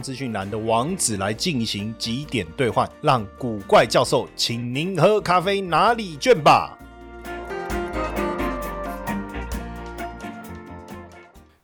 资讯栏的网址来进行几点兑换，让古怪教授请您喝咖啡拿礼券吧。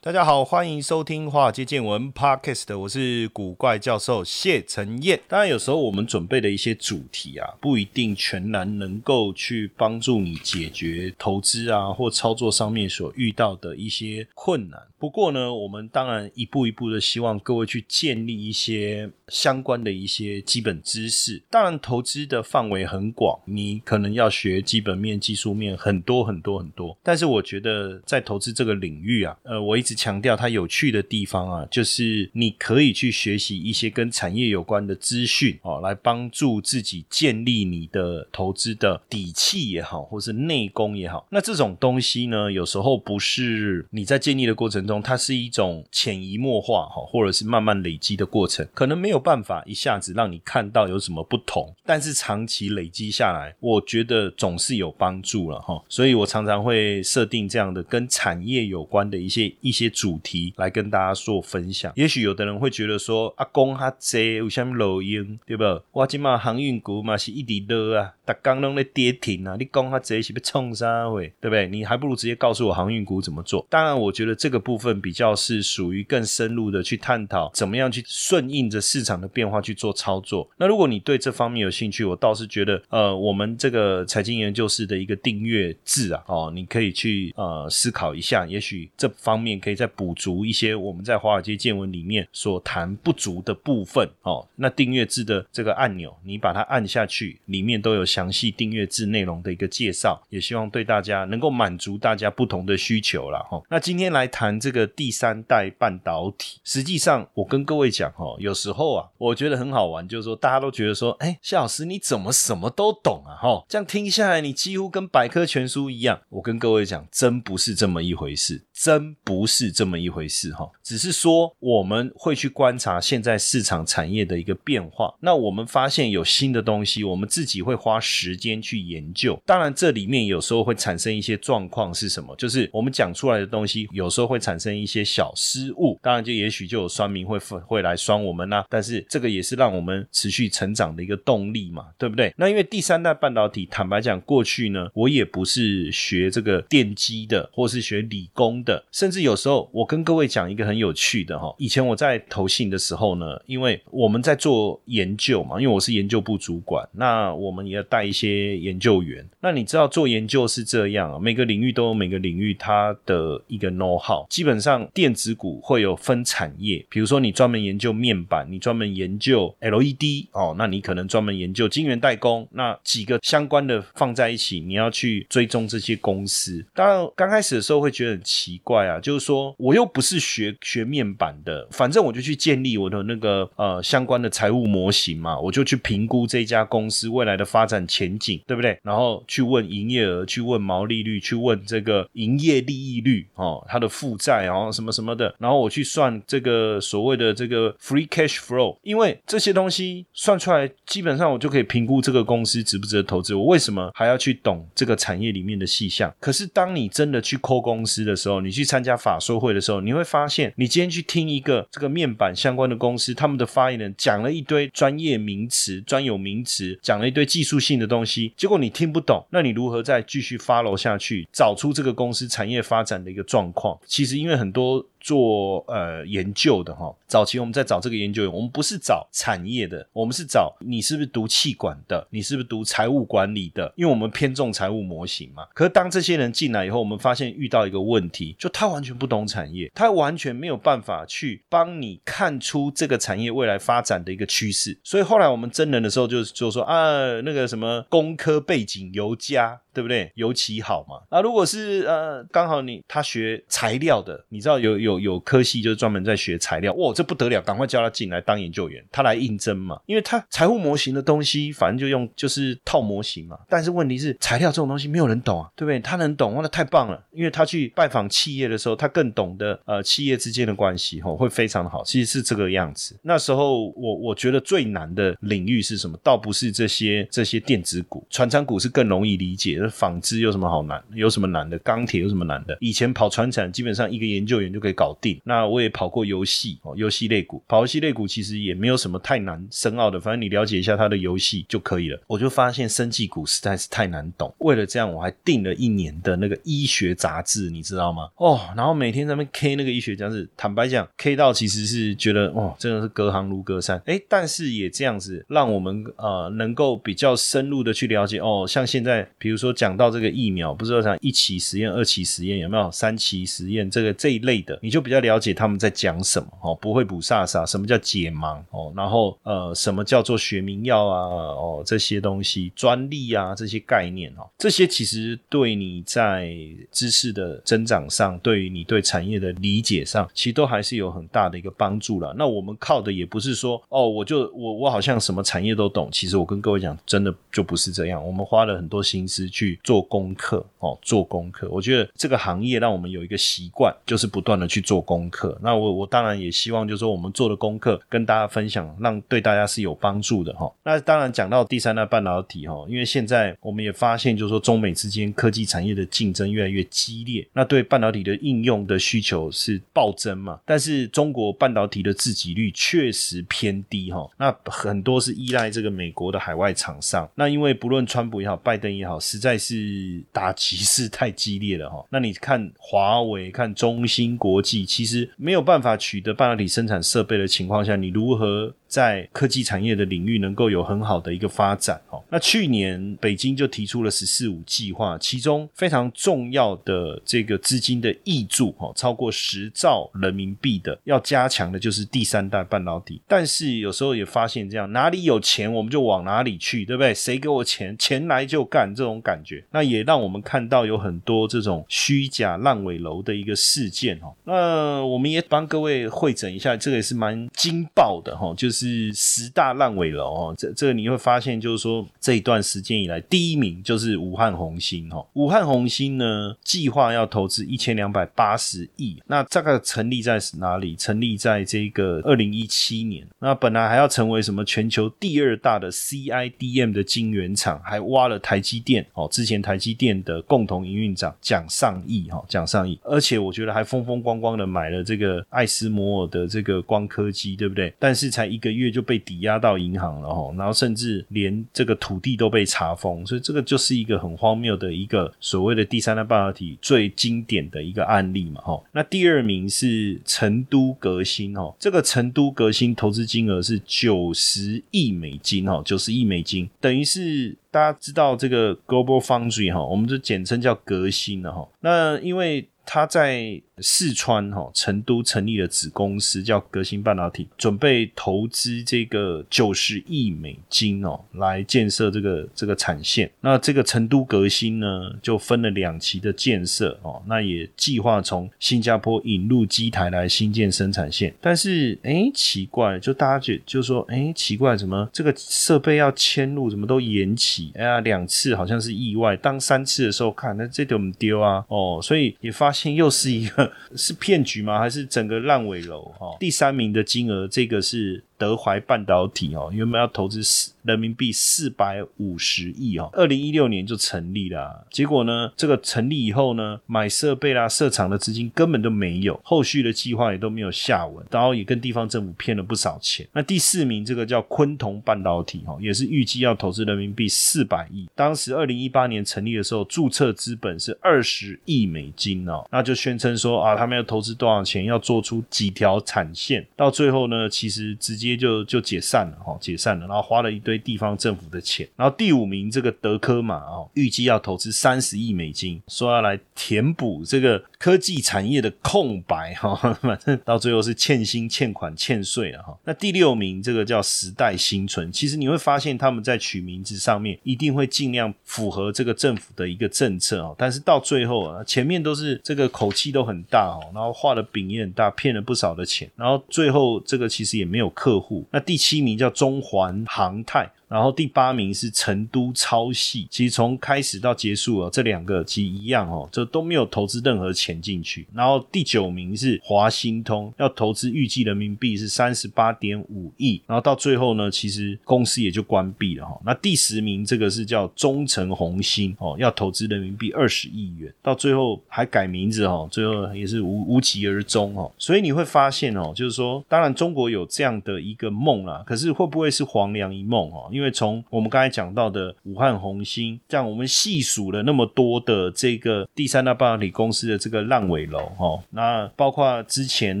大家好，欢迎收听《华尔街见闻》Podcast，我是古怪教授谢承彦。当然，有时候我们准备的一些主题啊，不一定全然能够去帮助你解决投资啊或操作上面所遇到的一些困难。不过呢，我们当然一步一步的希望各位去建立一些相关的一些基本知识。当然，投资的范围很广，你可能要学基本面、技术面很多很多很多。但是，我觉得在投资这个领域啊，呃，我一直强调它有趣的地方啊，就是你可以去学习一些跟产业有关的资讯哦，来帮助自己建立你的投资的底气也好，或是内功也好。那这种东西呢，有时候不是你在建立的过程中。它是一种潜移默化哈，或者是慢慢累积的过程，可能没有办法一下子让你看到有什么不同，但是长期累积下来，我觉得总是有帮助了哈。所以我常常会设定这样的跟产业有关的一些一些主题来跟大家做分享。也许有的人会觉得说，阿公哈这有什么录音对不？我今嘛航运股嘛是一滴热啊，大刚拢在跌停啊，你讲哈这是不冲啥会对不对？你还不如直接告诉我航运股怎么做。当然，我觉得这个部分。份比较是属于更深入的去探讨，怎么样去顺应着市场的变化去做操作。那如果你对这方面有兴趣，我倒是觉得，呃，我们这个财经研究室的一个订阅制啊，哦，你可以去呃思考一下，也许这方面可以再补足一些我们在华尔街见闻里面所谈不足的部分哦。那订阅制的这个按钮，你把它按下去，里面都有详细订阅制内容的一个介绍，也希望对大家能够满足大家不同的需求了哈。那今天来谈这。个第三代半导体，实际上我跟各位讲哈，有时候啊，我觉得很好玩，就是说大家都觉得说，哎，谢老师你怎么什么都懂啊？哈，这样听下来，你几乎跟百科全书一样。我跟各位讲，真不是这么一回事，真不是这么一回事哈。只是说我们会去观察现在市场产业的一个变化，那我们发现有新的东西，我们自己会花时间去研究。当然，这里面有时候会产生一些状况是什么？就是我们讲出来的东西，有时候会产生。一些小失误，当然就也许就有酸民会会来酸我们呐。但是这个也是让我们持续成长的一个动力嘛，对不对？那因为第三代半导体，坦白讲，过去呢，我也不是学这个电机的，或是学理工的，甚至有时候我跟各位讲一个很有趣的哈。以前我在投信的时候呢，因为我们在做研究嘛，因为我是研究部主管，那我们也要带一些研究员。那你知道做研究是这样，每个领域都有每个领域它的一个 know how，基本。上电子股会有分产业，比如说你专门研究面板，你专门研究 LED 哦，那你可能专门研究晶圆代工，那几个相关的放在一起，你要去追踪这些公司。当然刚开始的时候会觉得很奇怪啊，就是说我又不是学学面板的，反正我就去建立我的那个呃相关的财务模型嘛，我就去评估这家公司未来的发展前景，对不对？然后去问营业额，去问毛利率，去问这个营业利益率哦，它的负债。然后什么什么的，然后我去算这个所谓的这个 free cash flow，因为这些东西算出来，基本上我就可以评估这个公司值不值得投资。我为什么还要去懂这个产业里面的细项？可是当你真的去抠公司的时候，你去参加法说会的时候，你会发现，你今天去听一个这个面板相关的公司，他们的发言人讲了一堆专业名词、专有名词，讲了一堆技术性的东西，结果你听不懂，那你如何再继续 follow 下去，找出这个公司产业发展的一个状况？其实因为很多做呃研究的哈，早期我们在找这个研究员，我们不是找产业的，我们是找你是不是读气管的，你是不是读财务管理的，因为我们偏重财务模型嘛。可是当这些人进来以后，我们发现遇到一个问题，就他完全不懂产业，他完全没有办法去帮你看出这个产业未来发展的一个趋势。所以后来我们真人的时候，就就说啊，那个什么工科背景尤佳。对不对？尤其好嘛。啊，如果是呃，刚好你他学材料的，你知道有有有科系就是专门在学材料，哇，这不得了，赶快叫他进来当研究员，他来应征嘛，因为他财务模型的东西，反正就用就是套模型嘛。但是问题是材料这种东西没有人懂啊，对不对？他能懂，哇，那太棒了，因为他去拜访企业的时候，他更懂得呃企业之间的关系，吼，会非常的好。其实是这个样子。那时候我我觉得最难的领域是什么？倒不是这些这些电子股，船产股是更容易理解。纺织有什么好难？有什么难的？钢铁有什么难的？以前跑船产基本上一个研究员就可以搞定。那我也跑过游戏哦，游戏类股，跑游戏类股其实也没有什么太难深奥的，反正你了解一下它的游戏就可以了。我就发现生技股实在是太难懂。为了这样，我还订了一年的那个医学杂志，你知道吗？哦，然后每天在那边 K 那个医学杂志，坦白讲，K 到其实是觉得哦，真的是隔行如隔山。哎，但是也这样子让我们呃能够比较深入的去了解哦，像现在比如说讲到这个疫苗，不是说讲一期实验、二期实验有没有三期实验这个这一类的，你就比较了解他们在讲什么哦，不会补萨萨，什么叫解盲哦，然后呃什么叫做学名药啊哦这些东西专利啊这些概念哦，这些其实对你在知识的增长上，对于你对产业的理解上，其实都还是有很大的一个帮助了。那我们靠的也不是说哦，我就我我好像什么产业都懂，其实我跟各位讲，真的就不是这样。我们花了很多心思去做功课哦，做功课。我觉得这个行业让我们有一个习惯，就是不断的去做功课。那我我当然也希望，就是说我们做的功课跟大家分享，让对大家是有帮助的哈。那当然讲到第三代半导体哈，因为现在我们也发现，就是说中美之间科技产业的竞争越来越激烈，那对半导体的应用的需求是暴增嘛。但是中国半导体的自给率确实偏低哈，那很多是依赖这个美国的海外厂商。那因为不论川普也好，拜登也好，实在是打击是太激烈了哈。那你看华为、看中芯国际，其实没有办法取得半导体生产设备的情况下，你如何？在科技产业的领域能够有很好的一个发展哦。那去年北京就提出了“十四五”计划，其中非常重要的这个资金的挹注哦，超过十兆人民币的，要加强的就是第三代半导体。但是有时候也发现这样，哪里有钱我们就往哪里去，对不对？谁给我钱，钱来就干这种感觉，那也让我们看到有很多这种虚假烂尾楼的一个事件哦。那我们也帮各位会诊一下，这个也是蛮惊爆的哈，就是。是十大烂尾楼哦，这这个你会发现，就是说这一段时间以来，第一名就是武汉红星哦。武汉红星呢，计划要投资一千两百八十亿，那这个成立在哪里？成立在这个二零一七年。那本来还要成为什么全球第二大的 CIDM 的晶圆厂，还挖了台积电哦。之前台积电的共同营运长蒋尚义哈，蒋尚义，而且我觉得还风风光光的买了这个爱斯摩尔的这个光刻机，对不对？但是才一个。月就被抵押到银行了哈，然后甚至连这个土地都被查封，所以这个就是一个很荒谬的一个所谓的第三代半导体最经典的一个案例嘛哈。那第二名是成都革新哈，这个成都革新投资金额是九十亿美金哈，九十亿美金，等于是大家知道这个 Global Foundry 哈，我们就简称叫革新了哈。那因为他在四川哈成都成立了子公司，叫革新半导体，准备投资这个九十亿美金哦，来建设这个这个产线。那这个成都革新呢，就分了两期的建设哦，那也计划从新加坡引入机台来新建生产线。但是哎，奇怪，就大家觉就说哎，奇怪，怎么这个设备要迁入，怎么都延期？哎呀，两次好像是意外，当三次的时候看，那这点我们丢啊哦，所以也发现又是一个。是骗局吗？还是整个烂尾楼？哈，第三名的金额，这个是。德怀半导体哦，原本要投资四人民币四百五十亿哦，二零一六年就成立了。结果呢，这个成立以后呢，买设备啦、设厂的资金根本都没有，后续的计划也都没有下文，然后也跟地方政府骗了不少钱。那第四名这个叫昆同半导体哦，也是预计要投资人民币四百亿。当时二零一八年成立的时候，注册资本是二十亿美金哦，那就宣称说啊，他们要投资多少钱，要做出几条产线。到最后呢，其实直接。就就解散了哈，解散了，然后花了一堆地方政府的钱，然后第五名这个德科玛哦，预计要投资三十亿美金，说要来填补这个科技产业的空白哈，反正到最后是欠薪、欠款、欠税了哈。那第六名这个叫时代新存，其实你会发现他们在取名字上面一定会尽量符合这个政府的一个政策哦，但是到最后啊，前面都是这个口气都很大哦，然后画的饼也很大，骗了不少的钱，然后最后这个其实也没有客户。那第七名叫中环航泰。然后第八名是成都超系，其实从开始到结束啊，这两个其实一样哦，这都没有投资任何钱进去。然后第九名是华兴通，要投资预计人民币是三十八点五亿，然后到最后呢，其实公司也就关闭了哈。那第十名这个是叫中诚红星哦，要投资人民币二十亿元，到最后还改名字哦，最后也是无无疾而终哦。所以你会发现哦，就是说，当然中国有这样的一个梦啦，可是会不会是黄粱一梦哦？因为因为从我们刚才讲到的武汉红星，像我们细数了那么多的这个第三大半导体公司的这个烂尾楼，哈，那包括之前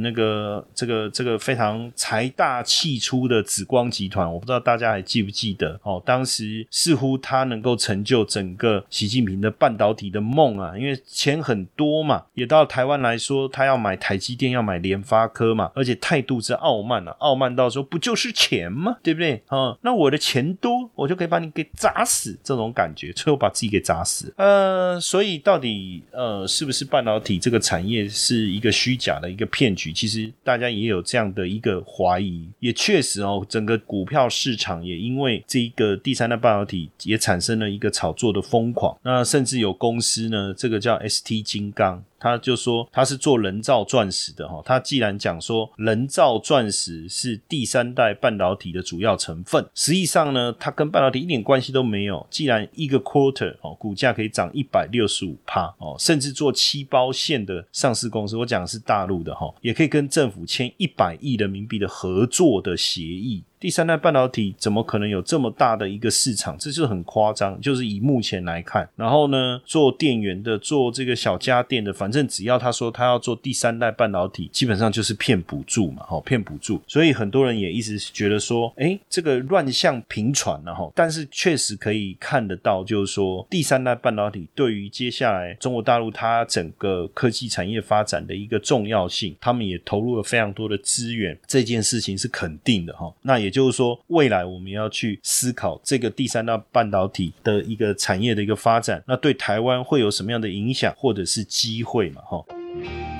那个这个这个非常财大气粗的紫光集团，我不知道大家还记不记得哦？当时似乎它能够成就整个习近平的半导体的梦啊，因为钱很多嘛，也到台湾来说，他要买台积电，要买联发科嘛，而且态度是傲慢啊，傲慢到说不就是钱吗？对不对？啊，那我的钱。多我就可以把你给砸死，这种感觉，最后把自己给砸死。呃，所以到底呃是不是半导体这个产业是一个虚假的一个骗局？其实大家也有这样的一个怀疑，也确实哦，整个股票市场也因为这一个第三代半导体也产生了一个炒作的疯狂。那甚至有公司呢，这个叫 ST 金刚。他就说他是做人造钻石的哈，他既然讲说人造钻石是第三代半导体的主要成分，实际上呢，它跟半导体一点关系都没有。既然一个 quarter 哦，股价可以涨一百六十五帕哦，甚至做七包线的上市公司，我讲的是大陆的哈，也可以跟政府签一百亿人民币的合作的协议。第三代半导体怎么可能有这么大的一个市场？这就很夸张。就是以目前来看，然后呢，做电源的，做这个小家电的，反正只要他说他要做第三代半导体，基本上就是骗补助嘛，哈，骗补助。所以很多人也一直觉得说，哎，这个乱象频传了哈。但是确实可以看得到，就是说第三代半导体对于接下来中国大陆它整个科技产业发展的一个重要性，他们也投入了非常多的资源，这件事情是肯定的哈。那也。就是说，未来我们要去思考这个第三大半导体的一个产业的一个发展，那对台湾会有什么样的影响或者是机会嘛？哈。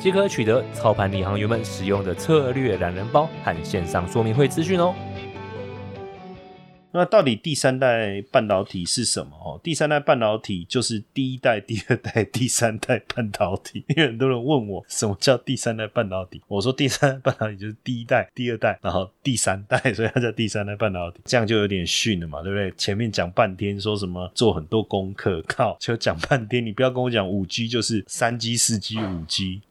即可取得操盘领航员们使用的策略懒人包和线上说明会资讯哦。那到底第三代半导体是什么？哦，第三代半导体就是第一代、第二代、第三代半导体。因为很多人问我什么叫第三代半导体，我说第三代半导体就是第一代、第二代，然后第三代，所以它叫第三代半导体。这样就有点逊了嘛，对不对？前面讲半天说什么做很多功课，靠，就讲半天，你不要跟我讲五 G 就是三 G、四 G、五 G。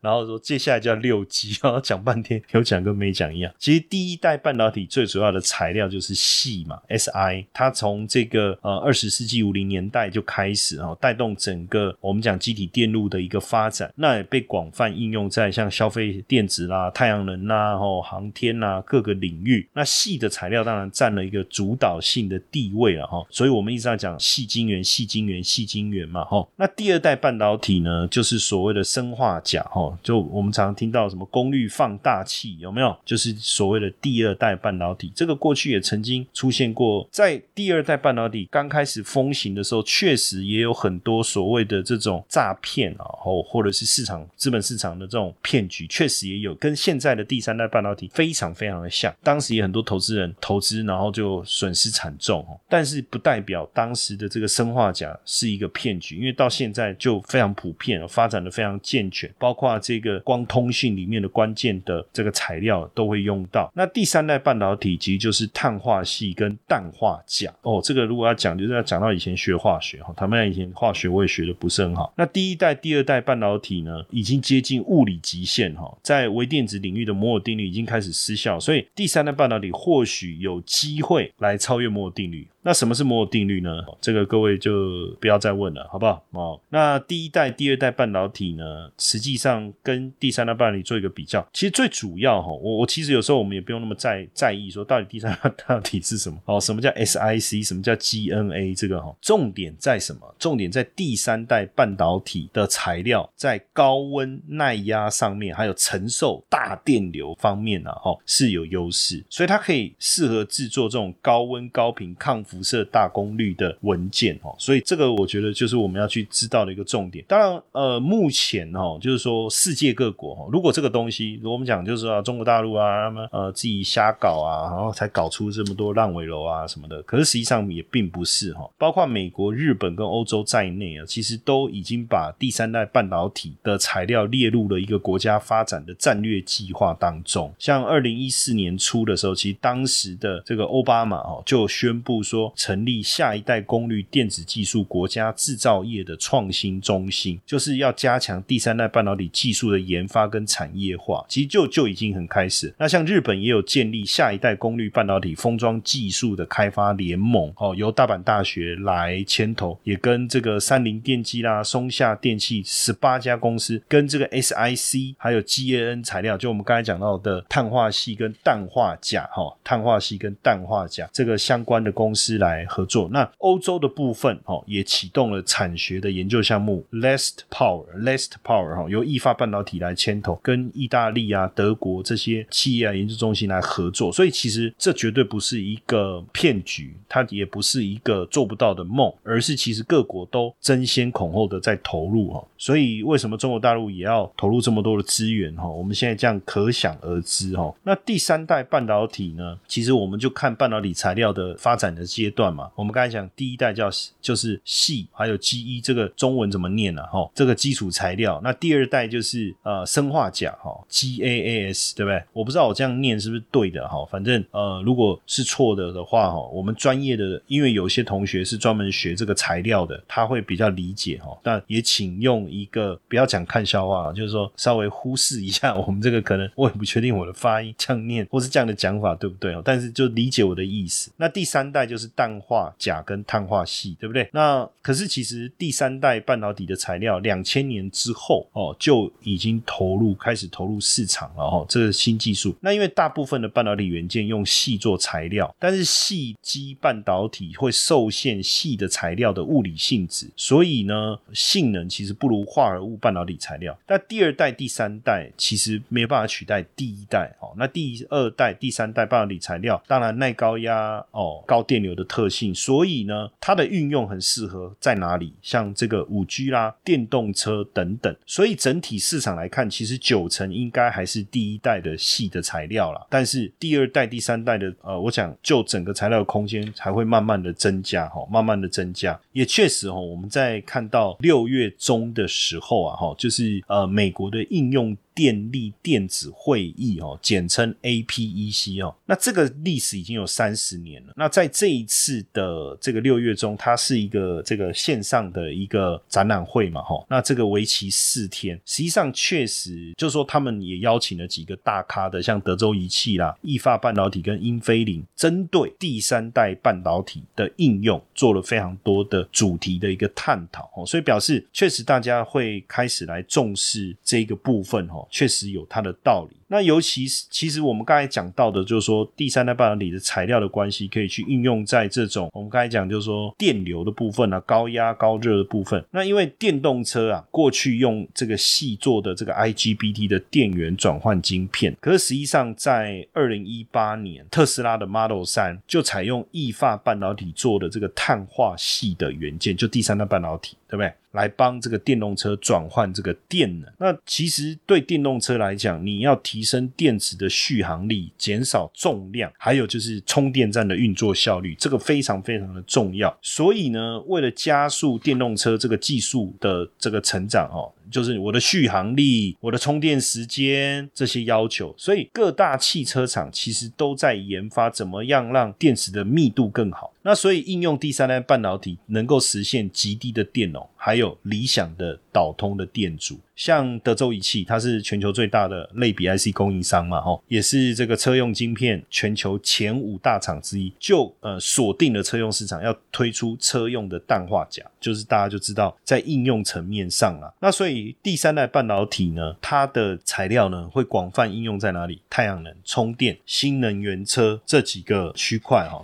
然后说接下来叫六 G，然后讲半天有讲跟没讲一样。其实第一代半导体最主要的材料就是锡嘛，Si，它从这个呃二十世纪五零年代就开始啊，带动整个我们讲机体电路的一个发展，那也被广泛应用在像消费电子啦、太阳能啦、哦航天啦各个领域。那锡的材料当然占了一个主导性的地位了哈，所以我们一直在讲细晶圆、细晶圆、细晶圆嘛哈。那第二代半导体呢，就是所谓的生化。假哈，就我们常常听到什么功率放大器有没有？就是所谓的第二代半导体。这个过去也曾经出现过，在第二代半导体刚开始风行的时候，确实也有很多所谓的这种诈骗啊，或或者是市场资本市场的这种骗局，确实也有跟现在的第三代半导体非常非常的像。当时也很多投资人投资，然后就损失惨重哦。但是不代表当时的这个生化甲是一个骗局，因为到现在就非常普遍，发展的非常健全。包括这个光通信里面的关键的这个材料都会用到。那第三代半导体其实就是碳化系跟氮化钾哦。这个如果要讲，就是要讲到以前学化学哈，他们以前化学我也学的不是很好。那第一代、第二代半导体呢，已经接近物理极限哈，在微电子领域的摩尔定律已经开始失效，所以第三代半导体或许有机会来超越摩尔定律。那什么是摩尔定律呢？这个各位就不要再问了，好不好？哦，那第一代、第二代半导体呢，实际上跟第三代半导体做一个比较，其实最主要哈，我我其实有时候我们也不用那么在在意说到底第三代半导体是什么哦，什么叫 SiC，什么叫 GNA，这个哈，重点在什么？重点在第三代半导体的材料在高温耐压上面，还有承受大电流方面呢，哈是有优势，所以它可以适合制作这种高温高频抗。辐射大功率的文件哦，所以这个我觉得就是我们要去知道的一个重点。当然，呃，目前哦，就是说世界各国哦，如果这个东西，如果我们讲就是说中国大陆啊，他们呃自己瞎搞啊，然后才搞出这么多烂尾楼啊什么的，可是实际上也并不是哈。包括美国、日本跟欧洲在内啊，其实都已经把第三代半导体的材料列入了一个国家发展的战略计划当中。像二零一四年初的时候，其实当时的这个奥巴马哦就宣布说。成立下一代功率电子技术国家制造业的创新中心，就是要加强第三代半导体技术的研发跟产业化。其实就就已经很开始。那像日本也有建立下一代功率半导体封装技术的开发联盟，哦，由大阪大学来牵头，也跟这个三菱电机啦、松下电器十八家公司，跟这个 SIC 还有 GAN 材料，就我们刚才讲到的碳化系跟氮化钾，哈，碳化系跟氮化钾这个相关的公司。来合作，那欧洲的部分哦，也启动了产学的研究项目，Lest Power，Lest Power 哈，由意法半导体来牵头，跟意大利啊、德国这些企业啊、研究中心来合作，所以其实这绝对不是一个骗局，它也不是一个做不到的梦，而是其实各国都争先恐后的在投入哈，所以为什么中国大陆也要投入这么多的资源哈？我们现在这样可想而知哈。那第三代半导体呢？其实我们就看半导体材料的发展的阶段嘛，我们刚才讲第一代叫就是细，还有 G 一这个中文怎么念呢？哈，这个基础材料。那第二代就是呃生化钾哈，GAAS 对不对？我不知道我这样念是不是对的哈，反正呃如果是错的的话哈，我们专业的，因为有些同学是专门学这个材料的，他会比较理解哈。但也请用一个不要讲看笑话，就是说稍微忽视一下我们这个可能我也不确定我的发音这样念或是这样的讲法对不对哦？但是就理解我的意思。那第三代就是是氮化钾跟碳化系，对不对？那可是其实第三代半导体的材料，两千年之后哦就已经投入开始投入市场了哦，这个新技术。那因为大部分的半导体元件用细做材料，但是细基半导体会受限细的材料的物理性质，所以呢性能其实不如化合物半导体材料。但第二代、第三代其实没有办法取代第一代哦。那第二代、第三代半导体材料，当然耐高压哦、高电流有的。特性，所以呢，它的运用很适合在哪里？像这个五 G 啦、电动车等等。所以整体市场来看，其实九成应该还是第一代的细的材料啦。但是第二代、第三代的，呃，我想就整个材料的空间才会慢慢的增加，哈，慢慢的增加。也确实，哈，我们在看到六月中的时候啊，哈，就是呃，美国的应用。电力电子会议哦，简称 APEC 哦，那这个历史已经有三十年了。那在这一次的这个六月中，它是一个这个线上的一个展览会嘛，哈。那这个为期四天，实际上确实就是说，他们也邀请了几个大咖的，像德州仪器啦、意法半导体跟英飞凌，针对第三代半导体的应用，做了非常多的主题的一个探讨哦。所以表示，确实大家会开始来重视这个部分哦确实有它的道理。那尤其是，其实我们刚才讲到的，就是说第三代半导体的材料的关系，可以去应用在这种我们刚才讲，就是说电流的部分啊，高压高热的部分。那因为电动车啊，过去用这个细做的这个 IGBT 的电源转换晶片，可是实际上在二零一八年，特斯拉的 Model 三就采用意法半导体做的这个碳化系的元件，就第三代半导体，对不对？来帮这个电动车转换这个电能。那其实对电动车来讲，你要提提升电池的续航力，减少重量，还有就是充电站的运作效率，这个非常非常的重要。所以呢，为了加速电动车这个技术的这个成长哦。就是我的续航力、我的充电时间这些要求。所以各大汽车厂其实都在研发怎么样让电池的密度更好。那所以应用第三代半导体能够实现极低的电容，还有理想的导通的电阻。像德州仪器，它是全球最大的类比 IC 供应商嘛，吼，也是这个车用晶片全球前五大厂之一，就呃锁定了车用市场，要推出车用的氮化镓，就是大家就知道在应用层面上啊，那所以第三代半导体呢，它的材料呢会广泛应用在哪里？太阳能、充电、新能源车这几个区块哈。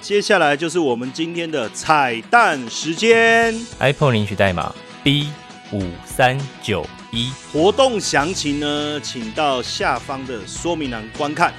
接下来就是我们今天的彩蛋时间，iPhone 领取代码 B。五三九一，活动详情呢，请到下方的说明栏观看。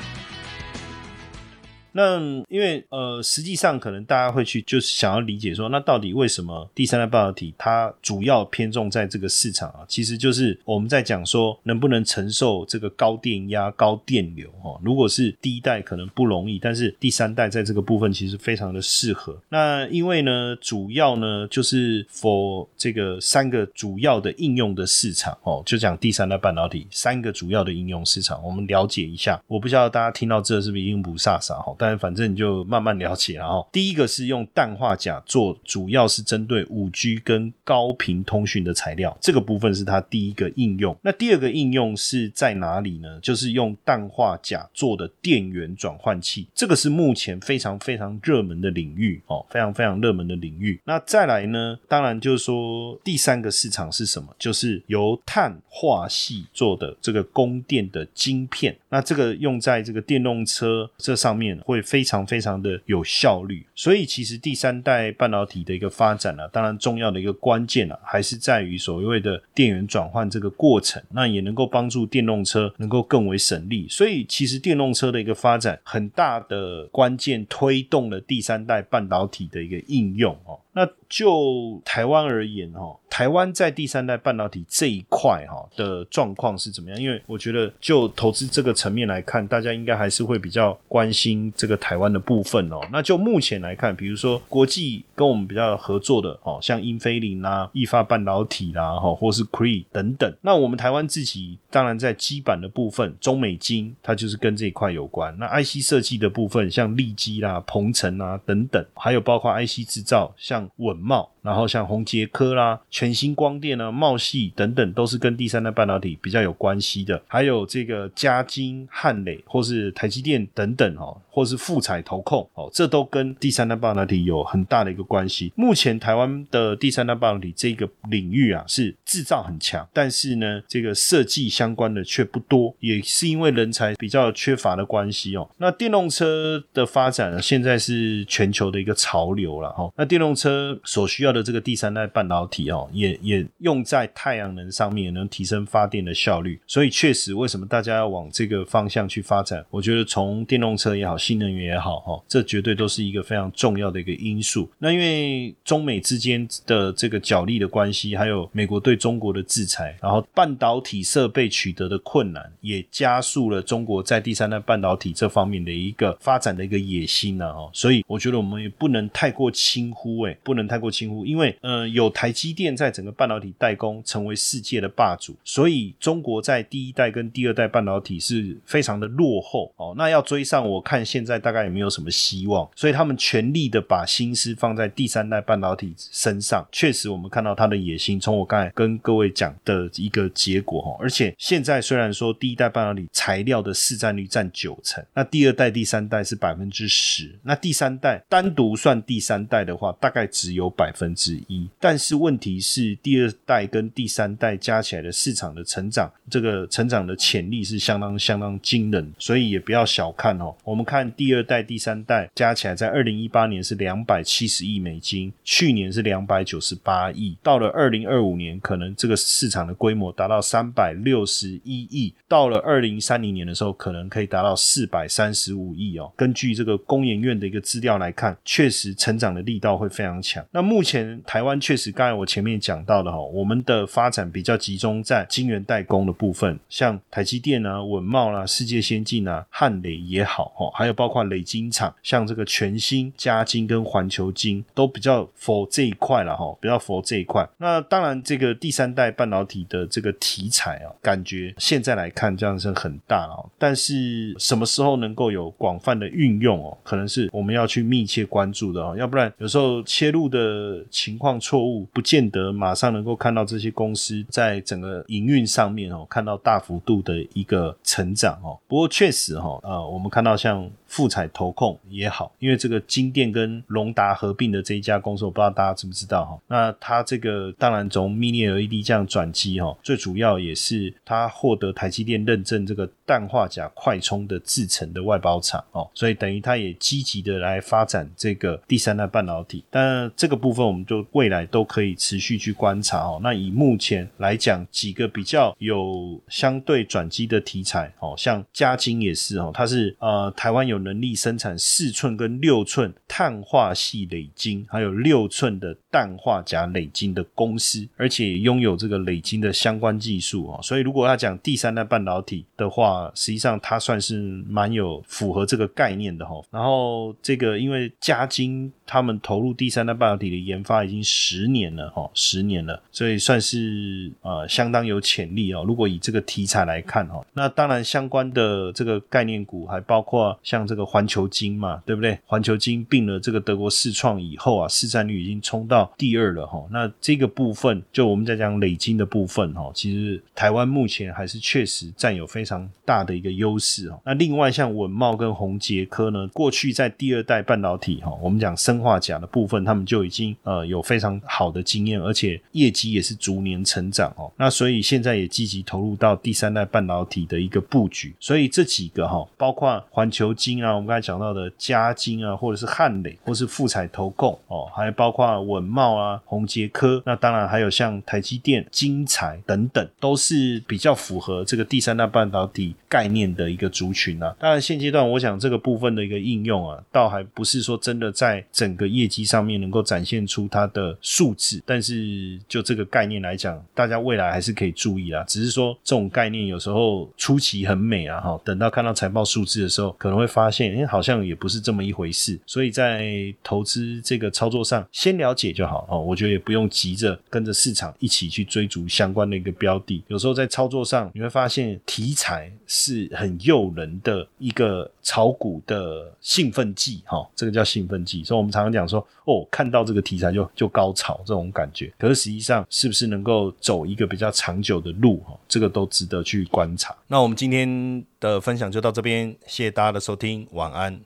那因为呃，实际上可能大家会去就是想要理解说，那到底为什么第三代半导体它主要偏重在这个市场啊？其实就是我们在讲说能不能承受这个高电压、高电流哈。如果是第一代可能不容易，但是第三代在这个部分其实非常的适合。那因为呢，主要呢就是 for 这个三个主要的应用的市场哦，就讲第三代半导体三个主要的应用市场，我们了解一下。我不知道大家听到这是不是已经不飒飒哈？但反正你就慢慢了解，然后第一个是用氮化镓做，主要是针对五 G 跟高频通讯的材料，这个部分是它第一个应用。那第二个应用是在哪里呢？就是用氮化镓做的电源转换器，这个是目前非常非常热门的领域哦，非常非常热门的领域。那再来呢，当然就是说第三个市场是什么？就是由碳化系做的这个供电的晶片，那这个用在这个电动车这上面会非常。非常的有效率，所以其实第三代半导体的一个发展呢，当然重要的一个关键呢，还是在于所谓的电源转换这个过程，那也能够帮助电动车能够更为省力。所以其实电动车的一个发展，很大的关键推动了第三代半导体的一个应用哦。那就台湾而言，哈，台湾在第三代半导体这一块，哈的状况是怎么样？因为我觉得，就投资这个层面来看，大家应该还是会比较关心这个台湾的部分哦。那就目前来看，比如说国际跟我们比较合作的，哦，像英飞凌啦、易发半导体啦，哈，或是 Cree 等等。那我们台湾自己当然在基板的部分，中美金它就是跟这一块有关。那 IC 设计的部分，像利基啦、鹏程啊等等，还有包括 IC 制造，像稳茂。然后像宏杰科啦、全新光电啊、茂系等等，都是跟第三代半导体比较有关系的。还有这个嘉金、汉磊或是台积电等等哦，或是富彩投控哦，这都跟第三代半导体有很大的一个关系。目前台湾的第三代半导体这个领域啊，是制造很强，但是呢，这个设计相关的却不多，也是因为人才比较缺乏的关系哦。那电动车的发展呢，现在是全球的一个潮流了哈。那电动车所需要的这个第三代半导体哦，也也用在太阳能上面，也能提升发电的效率。所以确实，为什么大家要往这个方向去发展？我觉得从电动车也好，新能源也好，哈，这绝对都是一个非常重要的一个因素。那因为中美之间的这个角力的关系，还有美国对中国的制裁，然后半导体设备取得的困难，也加速了中国在第三代半导体这方面的一个发展的一个野心呢，哦。所以我觉得我们也不能太过轻忽，哎，不能太过轻忽。因为呃有台积电在整个半导体代工成为世界的霸主，所以中国在第一代跟第二代半导体是非常的落后哦。那要追上，我看现在大概也没有什么希望，所以他们全力的把心思放在第三代半导体身上。确实，我们看到他的野心，从我刚才跟各位讲的一个结果哈。而且现在虽然说第一代半导体材料的市占率占九成，那第二代、第三代是百分之十，那第三代单独算第三代的话，大概只有百分。之一，但是问题是，第二代跟第三代加起来的市场的成长，这个成长的潜力是相当相当惊人，所以也不要小看哦。我们看第二代、第三代加起来，在二零一八年是两百七十亿美金，去年是两百九十八亿，到了二零二五年，可能这个市场的规模达到三百六十一亿，到了二零三零年的时候，可能可以达到四百三十五亿哦。根据这个工研院的一个资料来看，确实成长的力道会非常强。那目前。台湾确实，刚才我前面讲到的哈，我们的发展比较集中在晶圆代工的部分，像台积电啊、稳茂啦、世界先进啊、汉磊也好哈，还有包括磊晶厂，像这个全新、嘉晶跟环球晶都比较 for 这一块了哈，比较 for 这一块。那当然，这个第三代半导体的这个题材啊，感觉现在来看这样是很大哦，但是什么时候能够有广泛的运用哦，可能是我们要去密切关注的哦，要不然有时候切入的情况错误，不见得马上能够看到这些公司在整个营运上面哦，看到大幅度的一个成长哦。不过确实哈，呃，我们看到像。富彩投控也好，因为这个金电跟龙达合并的这一家公司，我不知道大家知不知道哈。那它这个当然从 Mini LED 这样转机哈，最主要也是它获得台积电认证这个氮化钾快充的制成的外包厂哦，所以等于它也积极的来发展这个第三代半导体。但这个部分我们就未来都可以持续去观察哦。那以目前来讲，几个比较有相对转机的题材哦，像嘉金也是哦，它是呃台湾有。能力生产四寸跟六寸碳化系累晶，还有六寸的氮化钾累晶的公司，而且拥有这个累晶的相关技术啊。所以，如果要讲第三代半导体的话，实际上它算是蛮有符合这个概念的哈。然后，这个因为嘉晶他们投入第三代半导体的研发已经十年了哈，十年了，所以算是呃相当有潜力哦。如果以这个题材来看哈，那当然相关的这个概念股还包括像。这个环球金嘛，对不对？环球金并了这个德国世创以后啊，市占率已经冲到第二了哈。那这个部分，就我们在讲累金的部分哈，其实台湾目前还是确实占有非常大的一个优势哦。那另外像稳茂跟宏杰科呢，过去在第二代半导体哈，我们讲生化钾的部分，他们就已经呃有非常好的经验，而且业绩也是逐年成长哦。那所以现在也积极投入到第三代半导体的一个布局。所以这几个哈，包括环球金。啊，我们刚才讲到的嘉金啊，或者是汉磊，或是富彩投控哦，还包括稳茂啊、宏杰科，那当然还有像台积电、金彩等等，都是比较符合这个第三代半导体概念的一个族群啊。当然现阶段，我想这个部分的一个应用啊，倒还不是说真的在整个业绩上面能够展现出它的数字，但是就这个概念来讲，大家未来还是可以注意啦。只是说这种概念有时候初期很美啊，哈，等到看到财报数字的时候，可能会发。现哎，好像也不是这么一回事，所以在投资这个操作上，先了解就好哦。我觉得也不用急着跟着市场一起去追逐相关的一个标的。有时候在操作上，你会发现题材是很诱人的一个炒股的兴奋剂哈，这个叫兴奋剂。所以我们常常讲说，哦，看到这个题材就就高潮这种感觉。可是实际上是不是能够走一个比较长久的路哈，这个都值得去观察。那我们今天的分享就到这边，谢谢大家的收听。晚安。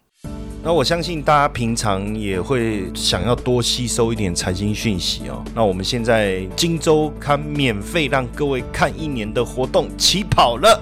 那我相信大家平常也会想要多吸收一点财经讯息哦。那我们现在荆州刊免费让各位看一年的活动起跑了